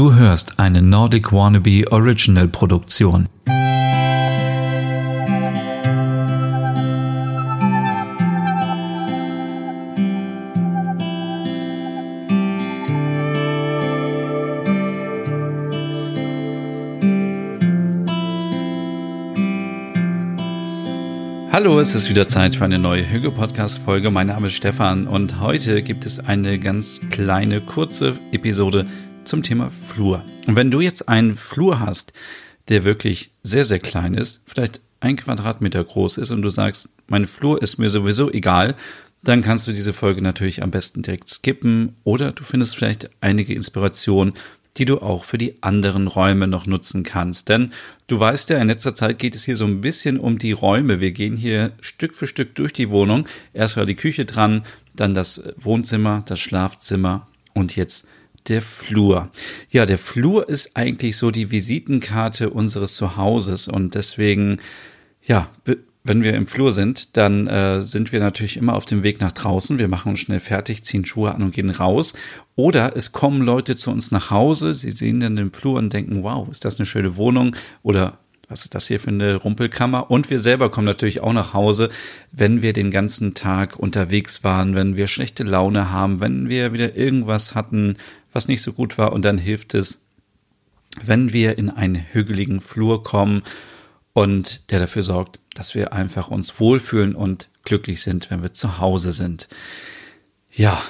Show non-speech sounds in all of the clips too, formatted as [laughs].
Du hörst eine Nordic Wannabe Original Produktion. Hallo, es ist wieder Zeit für eine neue Hüge Podcast Folge. Mein Name ist Stefan und heute gibt es eine ganz kleine, kurze Episode zum Thema Flur. Und wenn du jetzt einen Flur hast, der wirklich sehr, sehr klein ist, vielleicht ein Quadratmeter groß ist und du sagst, mein Flur ist mir sowieso egal, dann kannst du diese Folge natürlich am besten direkt skippen oder du findest vielleicht einige Inspirationen die du auch für die anderen Räume noch nutzen kannst. Denn du weißt ja, in letzter Zeit geht es hier so ein bisschen um die Räume. Wir gehen hier Stück für Stück durch die Wohnung. Erst war die Küche dran, dann das Wohnzimmer, das Schlafzimmer und jetzt der Flur. Ja, der Flur ist eigentlich so die Visitenkarte unseres Zuhauses und deswegen, ja, wenn wir im Flur sind, dann äh, sind wir natürlich immer auf dem Weg nach draußen. Wir machen uns schnell fertig, ziehen Schuhe an und gehen raus. Oder es kommen Leute zu uns nach Hause, sie sehen dann den Flur und denken, wow, ist das eine schöne Wohnung? Oder was ist das hier für eine Rumpelkammer? Und wir selber kommen natürlich auch nach Hause, wenn wir den ganzen Tag unterwegs waren, wenn wir schlechte Laune haben, wenn wir wieder irgendwas hatten, was nicht so gut war. Und dann hilft es, wenn wir in einen hügeligen Flur kommen und der dafür sorgt, dass wir einfach uns wohlfühlen und glücklich sind, wenn wir zu Hause sind. Ja,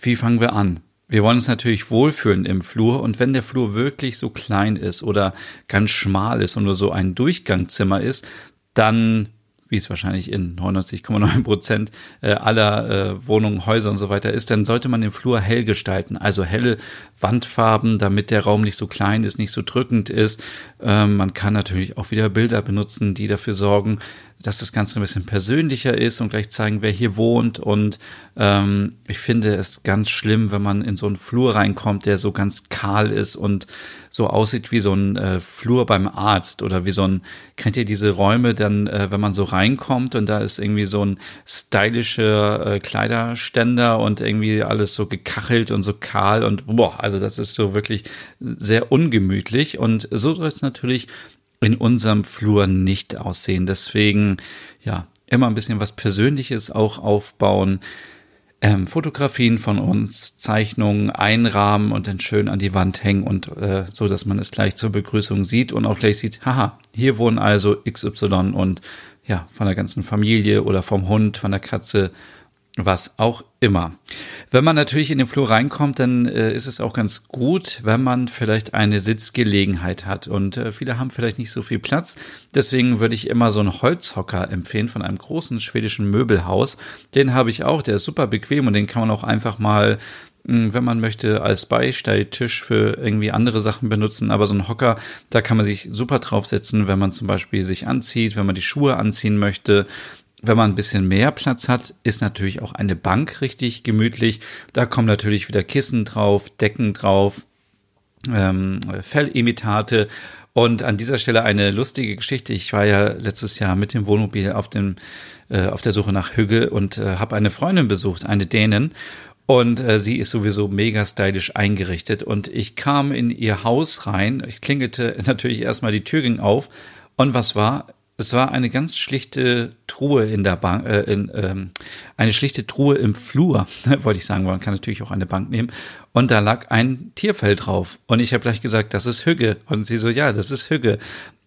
wie fangen wir an? Wir wollen uns natürlich wohlfühlen im Flur und wenn der Flur wirklich so klein ist oder ganz schmal ist und nur so ein Durchgangzimmer ist, dann wie es wahrscheinlich in 99,9 Prozent äh, aller äh, Wohnungen, Häuser und so weiter ist, dann sollte man den Flur hell gestalten. Also helle Wandfarben, damit der Raum nicht so klein ist, nicht so drückend ist. Ähm, man kann natürlich auch wieder Bilder benutzen, die dafür sorgen, dass das Ganze ein bisschen persönlicher ist und gleich zeigen, wer hier wohnt. Und ähm, ich finde es ganz schlimm, wenn man in so einen Flur reinkommt, der so ganz kahl ist und so aussieht wie so ein äh, Flur beim Arzt oder wie so ein, kennt ihr diese Räume dann, äh, wenn man so reinkommt und da ist irgendwie so ein stylischer äh, Kleiderständer und irgendwie alles so gekachelt und so kahl und boah, also das ist so wirklich sehr ungemütlich und so es natürlich in unserem Flur nicht aussehen. Deswegen, ja, immer ein bisschen was Persönliches auch aufbauen. Ähm, Fotografien von uns, Zeichnungen einrahmen und dann schön an die Wand hängen und äh, so, dass man es gleich zur Begrüßung sieht und auch gleich sieht, haha, hier wohnen also XY und ja, von der ganzen Familie oder vom Hund, von der Katze was auch immer. Wenn man natürlich in den Flur reinkommt, dann äh, ist es auch ganz gut, wenn man vielleicht eine Sitzgelegenheit hat. Und äh, viele haben vielleicht nicht so viel Platz. Deswegen würde ich immer so einen Holzhocker empfehlen von einem großen schwedischen Möbelhaus. Den habe ich auch, der ist super bequem und den kann man auch einfach mal hm, wenn man möchte, als Beistelltisch für irgendwie andere Sachen benutzen. Aber so ein Hocker, da kann man sich super draufsetzen, wenn man zum Beispiel sich anzieht, wenn man die Schuhe anziehen möchte wenn man ein bisschen mehr Platz hat, ist natürlich auch eine Bank richtig gemütlich. Da kommen natürlich wieder Kissen drauf, Decken drauf, ähm, Fellimitate. Und an dieser Stelle eine lustige Geschichte. Ich war ja letztes Jahr mit dem Wohnmobil auf dem äh, auf der Suche nach Hügge und äh, habe eine Freundin besucht, eine Dänin. Und äh, sie ist sowieso mega stylisch eingerichtet. Und ich kam in ihr Haus rein. Ich klingelte [laughs] natürlich erstmal die Tür ging auf. Und was war? Es war eine ganz schlichte Truhe in der Bank, äh, in, ähm, eine schlichte Truhe im Flur, [laughs] wollte ich sagen, man kann natürlich auch eine Bank nehmen. Und da lag ein Tierfell drauf. Und ich habe gleich gesagt, das ist Hügge. Und sie so, ja, das ist Hügge.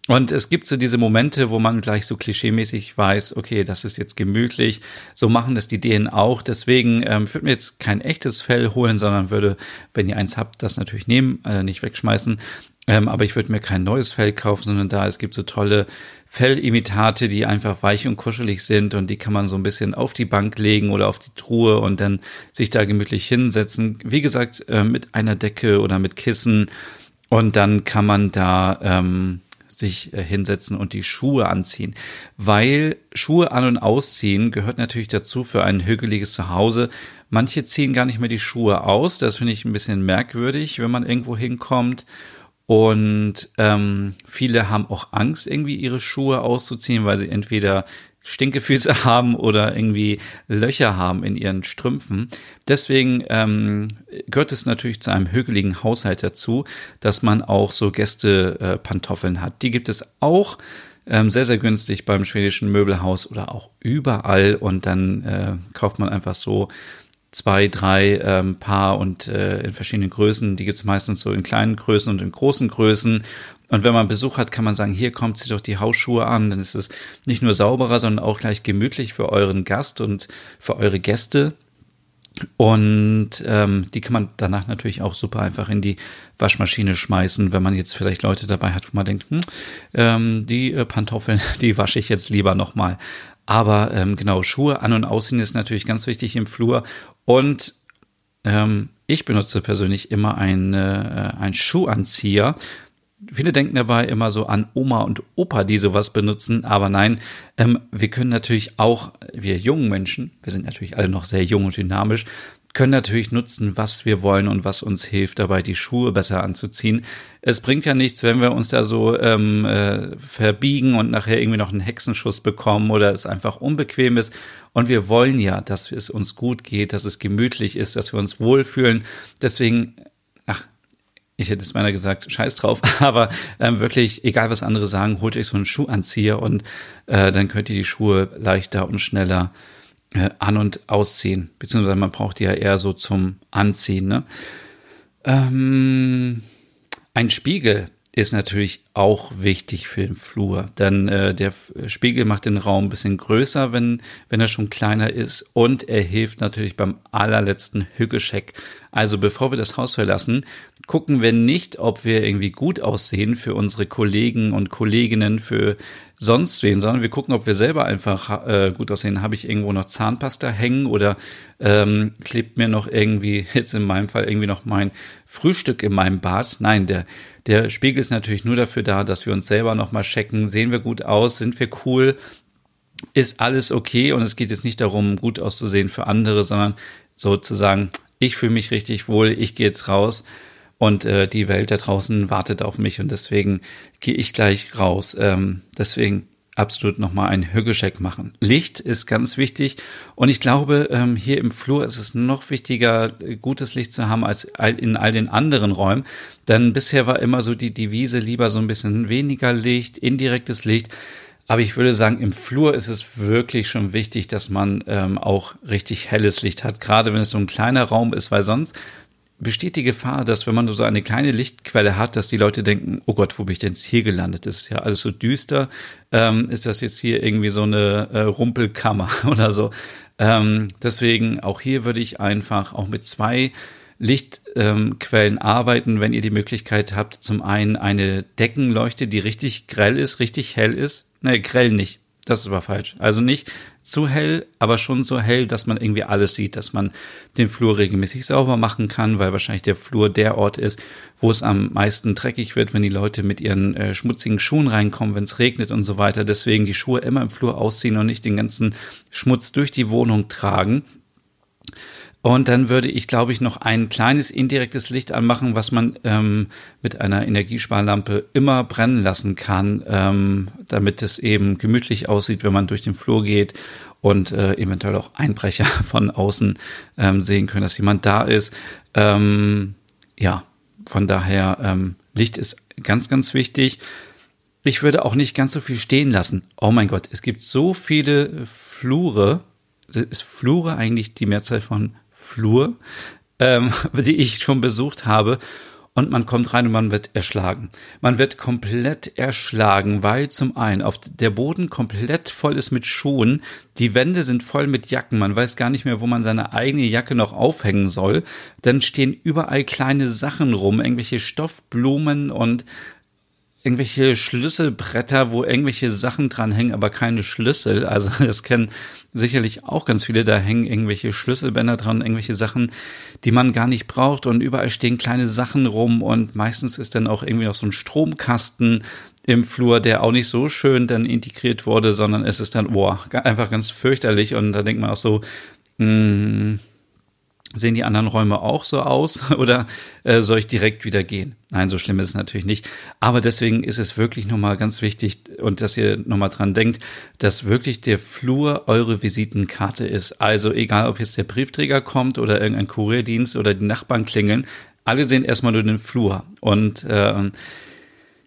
Und es gibt so diese Momente, wo man gleich so klischeemäßig weiß, okay, das ist jetzt gemütlich. So machen das die Dänen auch. Deswegen ähm, würde mir jetzt kein echtes Fell holen, sondern würde, wenn ihr eins habt, das natürlich nehmen, äh, nicht wegschmeißen. Ähm, aber ich würde mir kein neues Fell kaufen, sondern da es gibt so tolle Fellimitate, die einfach weich und kuschelig sind und die kann man so ein bisschen auf die Bank legen oder auf die Truhe und dann sich da gemütlich hinsetzen. Wie gesagt, äh, mit einer Decke oder mit Kissen und dann kann man da ähm, sich äh, hinsetzen und die Schuhe anziehen. Weil Schuhe an- und ausziehen gehört natürlich dazu für ein hügeliges Zuhause. Manche ziehen gar nicht mehr die Schuhe aus. Das finde ich ein bisschen merkwürdig, wenn man irgendwo hinkommt und ähm, viele haben auch Angst, irgendwie ihre Schuhe auszuziehen, weil sie entweder Stinkefüße [laughs] haben oder irgendwie Löcher haben in ihren Strümpfen. Deswegen ähm, gehört es natürlich zu einem hügeligen Haushalt dazu, dass man auch so Gästepantoffeln hat. Die gibt es auch ähm, sehr, sehr günstig beim schwedischen Möbelhaus oder auch überall und dann äh, kauft man einfach so zwei, drei ähm, Paar und äh, in verschiedenen Größen. Die gibt es meistens so in kleinen Größen und in großen Größen. Und wenn man Besuch hat, kann man sagen, hier kommt sich doch die Hausschuhe an. Dann ist es nicht nur sauberer, sondern auch gleich gemütlich für euren Gast und für eure Gäste. Und ähm, die kann man danach natürlich auch super einfach in die Waschmaschine schmeißen, wenn man jetzt vielleicht Leute dabei hat, wo man denkt, hm, ähm, die äh, Pantoffeln, [laughs] die wasche ich jetzt lieber nochmal. Aber ähm, genau, Schuhe an und ausziehen ist natürlich ganz wichtig im Flur. Und ähm, ich benutze persönlich immer einen, äh, einen Schuhanzieher. Viele denken dabei immer so an Oma und Opa, die sowas benutzen, aber nein, ähm, wir können natürlich auch, wir jungen Menschen, wir sind natürlich alle noch sehr jung und dynamisch, können natürlich nutzen, was wir wollen und was uns hilft, dabei die Schuhe besser anzuziehen. Es bringt ja nichts, wenn wir uns da so ähm, äh, verbiegen und nachher irgendwie noch einen Hexenschuss bekommen oder es einfach unbequem ist. Und wir wollen ja, dass es uns gut geht, dass es gemütlich ist, dass wir uns wohlfühlen. Deswegen, ach, ich hätte es meiner gesagt, scheiß drauf, [laughs] aber ähm, wirklich, egal was andere sagen, holt euch so einen Schuhanzieher und äh, dann könnt ihr die Schuhe leichter und schneller äh, an- und ausziehen. Beziehungsweise man braucht die ja eher so zum Anziehen. Ne? Ähm, ein Spiegel ist natürlich auch wichtig für den Flur, denn äh, der Spiegel macht den Raum ein bisschen größer, wenn, wenn er schon kleiner ist und er hilft natürlich beim allerletzten Hügecheck. Also bevor wir das Haus verlassen, gucken wir nicht, ob wir irgendwie gut aussehen für unsere Kollegen und Kolleginnen, für sonst wen, sondern wir gucken, ob wir selber einfach äh, gut aussehen. Habe ich irgendwo noch Zahnpasta hängen oder ähm, klebt mir noch irgendwie, [laughs] jetzt in meinem Fall irgendwie noch mein Frühstück in meinem Bad? Nein, der, der Spiegel ist natürlich nur dafür da, dass wir uns selber nochmal checken. Sehen wir gut aus? Sind wir cool? Ist alles okay? Und es geht jetzt nicht darum, gut auszusehen für andere, sondern sozusagen, ich fühle mich richtig wohl, ich gehe jetzt raus und äh, die Welt da draußen wartet auf mich und deswegen gehe ich gleich raus. Ähm, deswegen absolut nochmal einen Hügelcheck machen. Licht ist ganz wichtig und ich glaube, ähm, hier im Flur ist es noch wichtiger, gutes Licht zu haben als in all den anderen Räumen, denn bisher war immer so die Devise lieber so ein bisschen weniger Licht, indirektes Licht. Aber ich würde sagen, im Flur ist es wirklich schon wichtig, dass man ähm, auch richtig helles Licht hat, gerade wenn es so ein kleiner Raum ist, weil sonst besteht die Gefahr, dass wenn man so eine kleine Lichtquelle hat, dass die Leute denken, oh Gott, wo bin ich denn jetzt hier gelandet? Das ist ja alles so düster. Ähm, ist das jetzt hier irgendwie so eine äh, Rumpelkammer [laughs] oder so? Ähm, deswegen auch hier würde ich einfach auch mit zwei Lichtquellen ähm, arbeiten, wenn ihr die Möglichkeit habt. Zum einen eine Deckenleuchte, die richtig grell ist, richtig hell ist. Ne, grell nicht. Das war falsch. Also nicht zu hell, aber schon so hell, dass man irgendwie alles sieht, dass man den Flur regelmäßig sauber machen kann, weil wahrscheinlich der Flur der Ort ist, wo es am meisten dreckig wird, wenn die Leute mit ihren äh, schmutzigen Schuhen reinkommen, wenn es regnet und so weiter. Deswegen die Schuhe immer im Flur ausziehen und nicht den ganzen Schmutz durch die Wohnung tragen. Und dann würde ich, glaube ich, noch ein kleines indirektes Licht anmachen, was man ähm, mit einer Energiesparlampe immer brennen lassen kann, ähm, damit es eben gemütlich aussieht, wenn man durch den Flur geht und äh, eventuell auch Einbrecher [laughs] von außen ähm, sehen können, dass jemand da ist. Ähm, ja, von daher, ähm, Licht ist ganz, ganz wichtig. Ich würde auch nicht ganz so viel stehen lassen. Oh mein Gott, es gibt so viele Flure. Ist Flure eigentlich die Mehrzahl von Flur, ähm, [laughs] die ich schon besucht habe. Und man kommt rein und man wird erschlagen. Man wird komplett erschlagen, weil zum einen auf der Boden komplett voll ist mit Schuhen. Die Wände sind voll mit Jacken. Man weiß gar nicht mehr, wo man seine eigene Jacke noch aufhängen soll. Dann stehen überall kleine Sachen rum, irgendwelche Stoffblumen und irgendwelche Schlüsselbretter, wo irgendwelche Sachen dranhängen, aber keine Schlüssel. Also [laughs] das kennen sicherlich auch ganz viele. Da hängen irgendwelche Schlüsselbänder dran, irgendwelche Sachen, die man gar nicht braucht. Und überall stehen kleine Sachen rum. Und meistens ist dann auch irgendwie noch so ein Stromkasten im Flur, der auch nicht so schön dann integriert wurde, sondern es ist dann, boah, einfach ganz fürchterlich. Und da denkt man auch so, mh, hm, Sehen die anderen Räume auch so aus [laughs] oder äh, soll ich direkt wieder gehen? Nein, so schlimm ist es natürlich nicht. Aber deswegen ist es wirklich nochmal ganz wichtig und dass ihr nochmal dran denkt, dass wirklich der Flur eure Visitenkarte ist. Also egal, ob jetzt der Briefträger kommt oder irgendein Kurierdienst oder die Nachbarn klingeln, alle sehen erstmal nur den Flur. Und äh,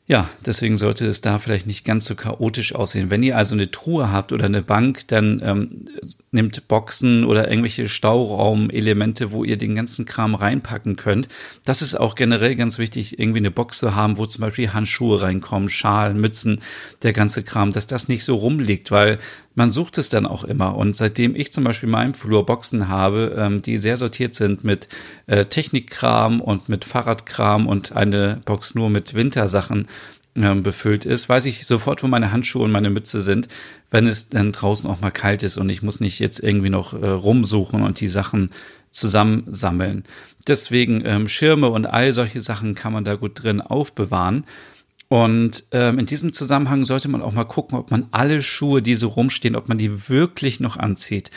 ja, deswegen sollte es da vielleicht nicht ganz so chaotisch aussehen. Wenn ihr also eine Truhe habt oder eine Bank, dann ähm, nehmt Boxen oder irgendwelche Stauraumelemente, wo ihr den ganzen Kram reinpacken könnt. Das ist auch generell ganz wichtig, irgendwie eine Box zu haben, wo zum Beispiel Handschuhe reinkommen, Schalen, Mützen, der ganze Kram, dass das nicht so rumliegt, weil man sucht es dann auch immer. Und seitdem ich zum Beispiel in meinem Flur Boxen habe, ähm, die sehr sortiert sind mit äh, Technikkram und mit Fahrradkram und eine Box nur mit Wintersachen ähm, befüllt ist, weiß ich sofort, wo meine Handschuhe und meine Mütze sind, wenn es dann draußen auch mal kalt ist und ich muss nicht jetzt irgendwie noch äh, rumsuchen und die Sachen zusammensammeln. Deswegen ähm, Schirme und all solche Sachen kann man da gut drin aufbewahren. Und ähm, in diesem Zusammenhang sollte man auch mal gucken, ob man alle Schuhe, die so rumstehen, ob man die wirklich noch anzieht.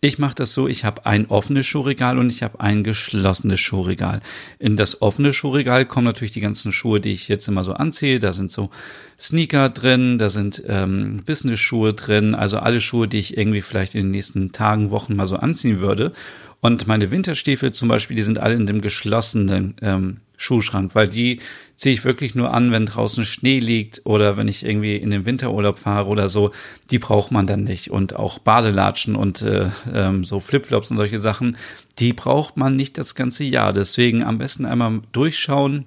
Ich mache das so, ich habe ein offenes Schuhregal und ich habe ein geschlossenes Schuhregal. In das offene Schuhregal kommen natürlich die ganzen Schuhe, die ich jetzt immer so anziehe. Da sind so Sneaker drin, da sind ähm, Business-Schuhe drin, also alle Schuhe, die ich irgendwie vielleicht in den nächsten Tagen, Wochen mal so anziehen würde. Und meine Winterstiefel zum Beispiel, die sind alle in dem geschlossenen ähm, Schuhschrank, weil die ziehe ich wirklich nur an, wenn draußen Schnee liegt oder wenn ich irgendwie in den Winterurlaub fahre oder so. Die braucht man dann nicht. Und auch Badelatschen und äh, ähm, so Flipflops und solche Sachen, die braucht man nicht das ganze Jahr. Deswegen am besten einmal durchschauen,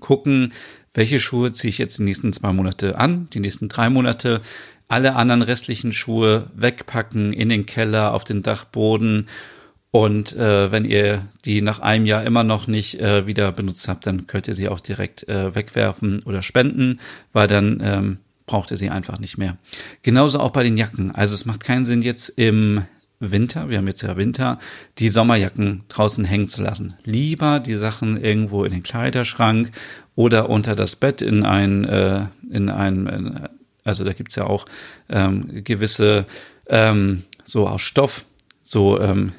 gucken, welche Schuhe ziehe ich jetzt die nächsten zwei Monate an, die nächsten drei Monate. Alle anderen restlichen Schuhe wegpacken in den Keller, auf den Dachboden und äh, wenn ihr die nach einem Jahr immer noch nicht äh, wieder benutzt habt, dann könnt ihr sie auch direkt äh, wegwerfen oder spenden, weil dann ähm, braucht ihr sie einfach nicht mehr. Genauso auch bei den Jacken. Also es macht keinen Sinn jetzt im Winter, wir haben jetzt ja Winter, die Sommerjacken draußen hängen zu lassen. Lieber die Sachen irgendwo in den Kleiderschrank oder unter das Bett in ein, äh, in ein, also da gibt's ja auch ähm, gewisse, ähm, so aus Stoff, so ähm,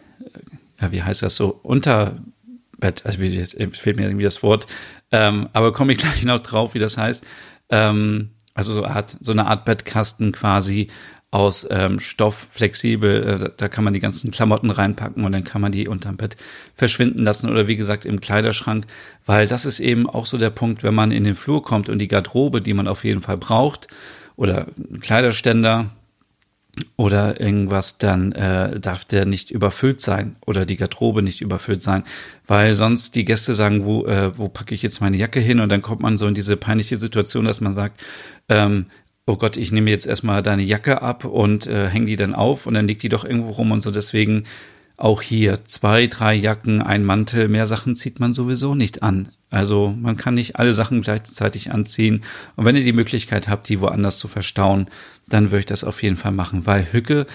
ja, wie heißt das so, Unterbett, also jetzt fehlt mir irgendwie das Wort, ähm, aber komme ich [laughs] gleich noch drauf, wie das heißt. Ähm, also so, Art, so eine Art Bettkasten quasi aus ähm, Stoff, flexibel, äh, da kann man die ganzen Klamotten reinpacken und dann kann man die unterm Bett verschwinden lassen oder wie gesagt im Kleiderschrank, weil das ist eben auch so der Punkt, wenn man in den Flur kommt und die Garderobe, die man auf jeden Fall braucht, oder Kleiderständer, oder irgendwas, dann äh, darf der nicht überfüllt sein oder die Garderobe nicht überfüllt sein, weil sonst die Gäste sagen, wo, äh, wo packe ich jetzt meine Jacke hin und dann kommt man so in diese peinliche Situation, dass man sagt, ähm, oh Gott, ich nehme jetzt erstmal deine Jacke ab und äh, hänge die dann auf und dann liegt die doch irgendwo rum und so. Deswegen auch hier zwei, drei Jacken, ein Mantel, mehr Sachen zieht man sowieso nicht an. Also man kann nicht alle Sachen gleichzeitig anziehen. Und wenn ihr die Möglichkeit habt, die woanders zu verstauen, dann würde ich das auf jeden Fall machen, weil Hücke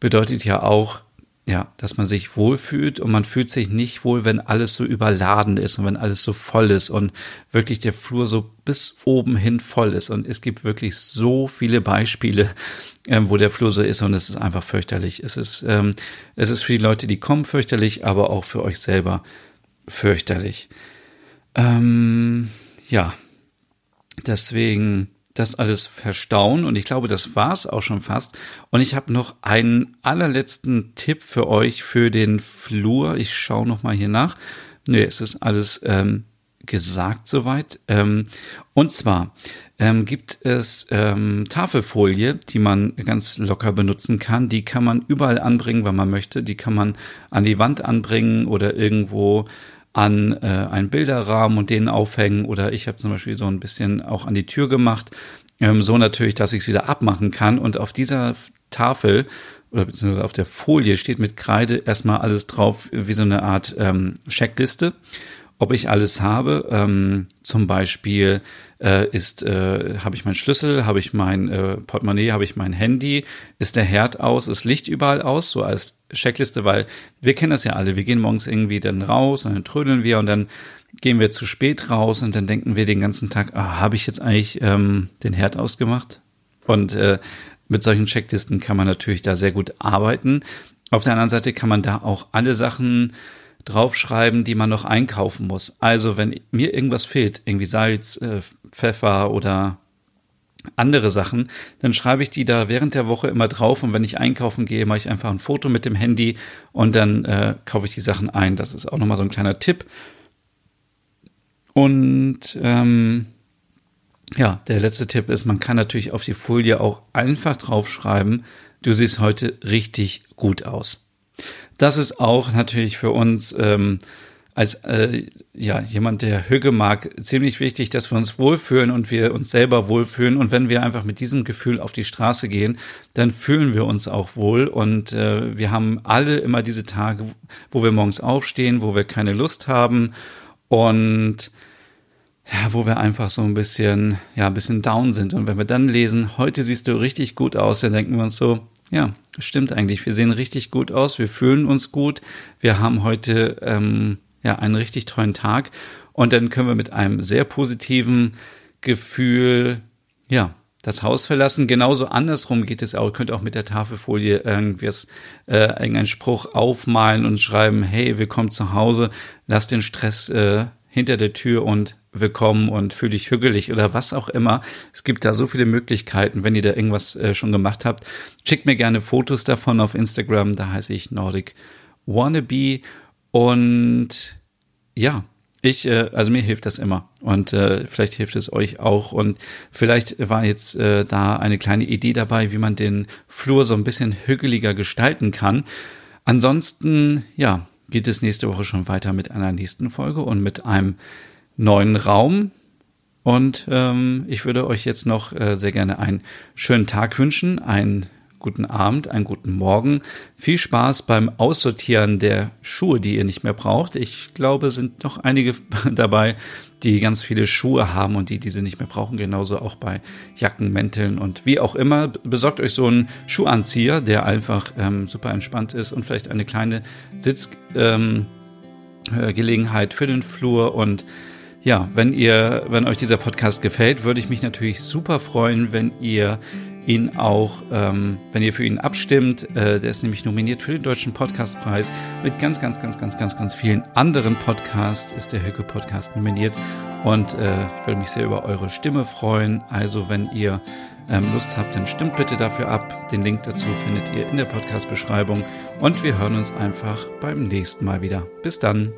bedeutet ja auch, ja, dass man sich wohlfühlt und man fühlt sich nicht wohl, wenn alles so überladen ist und wenn alles so voll ist und wirklich der Flur so bis oben hin voll ist. Und es gibt wirklich so viele Beispiele, ähm, wo der Flur so ist und es ist einfach fürchterlich. Es ist, ähm, es ist für die Leute, die kommen, fürchterlich, aber auch für euch selber fürchterlich. Ähm, ja, deswegen das alles verstauen und ich glaube, das war's auch schon fast. Und ich habe noch einen allerletzten Tipp für euch für den Flur. Ich schaue noch mal hier nach. Nee, es ist alles ähm, gesagt soweit. Ähm, und zwar ähm, gibt es ähm, Tafelfolie, die man ganz locker benutzen kann. Die kann man überall anbringen, wenn man möchte. Die kann man an die Wand anbringen oder irgendwo an äh, einen Bilderrahmen und den aufhängen. Oder ich habe zum Beispiel so ein bisschen auch an die Tür gemacht, ähm, so natürlich, dass ich es wieder abmachen kann. Und auf dieser Tafel oder beziehungsweise auf der Folie steht mit Kreide erstmal alles drauf, wie so eine Art ähm, Checkliste ob ich alles habe. Ähm, zum Beispiel äh, ist, äh, habe ich meinen Schlüssel, habe ich mein äh, Portemonnaie, habe ich mein Handy, ist der Herd aus, ist Licht überall aus, so als Checkliste, weil wir kennen das ja alle. Wir gehen morgens irgendwie dann raus und dann trödeln wir und dann gehen wir zu spät raus und dann denken wir den ganzen Tag, ah, habe ich jetzt eigentlich ähm, den Herd ausgemacht? Und äh, mit solchen Checklisten kann man natürlich da sehr gut arbeiten. Auf der anderen Seite kann man da auch alle Sachen draufschreiben, die man noch einkaufen muss. Also wenn mir irgendwas fehlt, irgendwie Salz, äh, Pfeffer oder andere Sachen, dann schreibe ich die da während der Woche immer drauf und wenn ich einkaufen gehe, mache ich einfach ein Foto mit dem Handy und dann äh, kaufe ich die Sachen ein. Das ist auch nochmal so ein kleiner Tipp. Und ähm, ja, der letzte Tipp ist, man kann natürlich auf die Folie auch einfach draufschreiben, du siehst heute richtig gut aus. Das ist auch natürlich für uns ähm, als äh, ja jemand, der Hüge mag, ziemlich wichtig, dass wir uns wohlfühlen und wir uns selber wohlfühlen. Und wenn wir einfach mit diesem Gefühl auf die Straße gehen, dann fühlen wir uns auch wohl. Und äh, wir haben alle immer diese Tage, wo wir morgens aufstehen, wo wir keine Lust haben und ja, wo wir einfach so ein bisschen, ja, ein bisschen down sind. Und wenn wir dann lesen, heute siehst du richtig gut aus, dann denken wir uns so, ja, stimmt eigentlich. Wir sehen richtig gut aus, wir fühlen uns gut, wir haben heute ähm, ja einen richtig tollen Tag und dann können wir mit einem sehr positiven Gefühl ja das Haus verlassen. Genauso andersrum geht es auch. Ihr könnt auch mit der Tafelfolie irgendwas, äh, irgendeinen Spruch aufmalen und schreiben, hey, willkommen zu Hause, lass den Stress äh, hinter der Tür und willkommen und fühle dich hügelig oder was auch immer. Es gibt da so viele Möglichkeiten, wenn ihr da irgendwas äh, schon gemacht habt. Schickt mir gerne Fotos davon auf Instagram, da heiße ich Nordic Wannabe und ja, ich, äh, also mir hilft das immer und äh, vielleicht hilft es euch auch und vielleicht war jetzt äh, da eine kleine Idee dabei, wie man den Flur so ein bisschen hügeliger gestalten kann. Ansonsten, ja, geht es nächste Woche schon weiter mit einer nächsten Folge und mit einem neuen Raum. Und ähm, ich würde euch jetzt noch äh, sehr gerne einen schönen Tag wünschen, einen guten Abend, einen guten Morgen. Viel Spaß beim Aussortieren der Schuhe, die ihr nicht mehr braucht. Ich glaube, sind noch einige [laughs] dabei, die ganz viele Schuhe haben und die diese nicht mehr brauchen. Genauso auch bei Jacken, Mänteln und wie auch immer. Besorgt euch so einen Schuhanzieher, der einfach ähm, super entspannt ist und vielleicht eine kleine Sitzgelegenheit ähm, äh, für den Flur und ja, wenn ihr, wenn euch dieser Podcast gefällt, würde ich mich natürlich super freuen, wenn ihr ihn auch, ähm, wenn ihr für ihn abstimmt. Äh, der ist nämlich nominiert für den Deutschen Podcastpreis. Mit ganz, ganz, ganz, ganz, ganz, ganz vielen anderen Podcasts ist der Höcke Podcast nominiert. Und äh, ich würde mich sehr über eure Stimme freuen. Also wenn ihr ähm, Lust habt, dann stimmt bitte dafür ab. Den Link dazu findet ihr in der Podcast-Beschreibung. Und wir hören uns einfach beim nächsten Mal wieder. Bis dann.